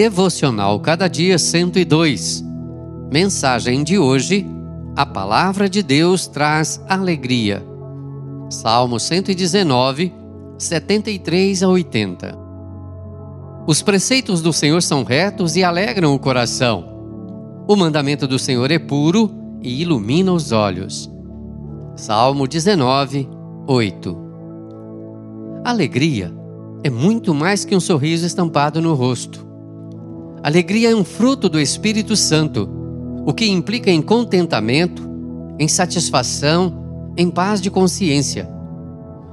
Devocional Cada Dia 102. Mensagem de hoje: A palavra de Deus traz alegria. Salmo 119, 73 a 80. Os preceitos do Senhor são retos e alegram o coração. O mandamento do Senhor é puro e ilumina os olhos. Salmo 19, 8. Alegria é muito mais que um sorriso estampado no rosto. Alegria é um fruto do Espírito Santo, o que implica em contentamento, em satisfação, em paz de consciência.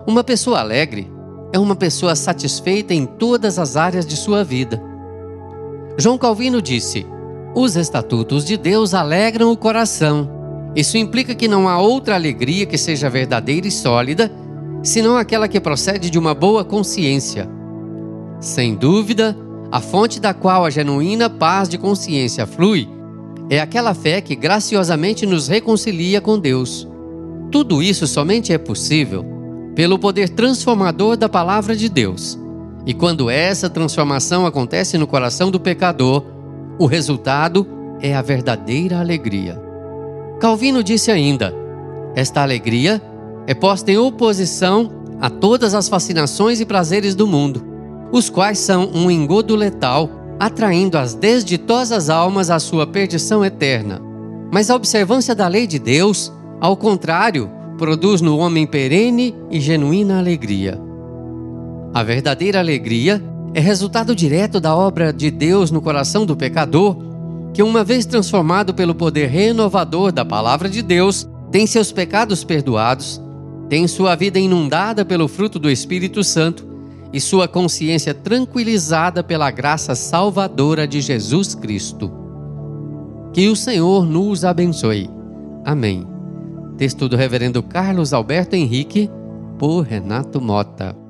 Uma pessoa alegre é uma pessoa satisfeita em todas as áreas de sua vida. João Calvino disse: Os estatutos de Deus alegram o coração. Isso implica que não há outra alegria que seja verdadeira e sólida, senão aquela que procede de uma boa consciência. Sem dúvida, a fonte da qual a genuína paz de consciência flui é aquela fé que graciosamente nos reconcilia com Deus. Tudo isso somente é possível pelo poder transformador da palavra de Deus. E quando essa transformação acontece no coração do pecador, o resultado é a verdadeira alegria. Calvino disse ainda: esta alegria é posta em oposição a todas as fascinações e prazeres do mundo, os quais são um engodo letal, atraindo as desditosas almas à sua perdição eterna. Mas a observância da lei de Deus, ao contrário, produz no homem perene e genuína alegria. A verdadeira alegria é resultado direto da obra de Deus no coração do pecador, que, uma vez transformado pelo poder renovador da palavra de Deus, tem seus pecados perdoados, tem sua vida inundada pelo fruto do Espírito Santo e sua consciência tranquilizada pela graça salvadora de Jesus Cristo. Que o Senhor nos abençoe. Amém. Texto do Reverendo Carlos Alberto Henrique, por Renato Mota.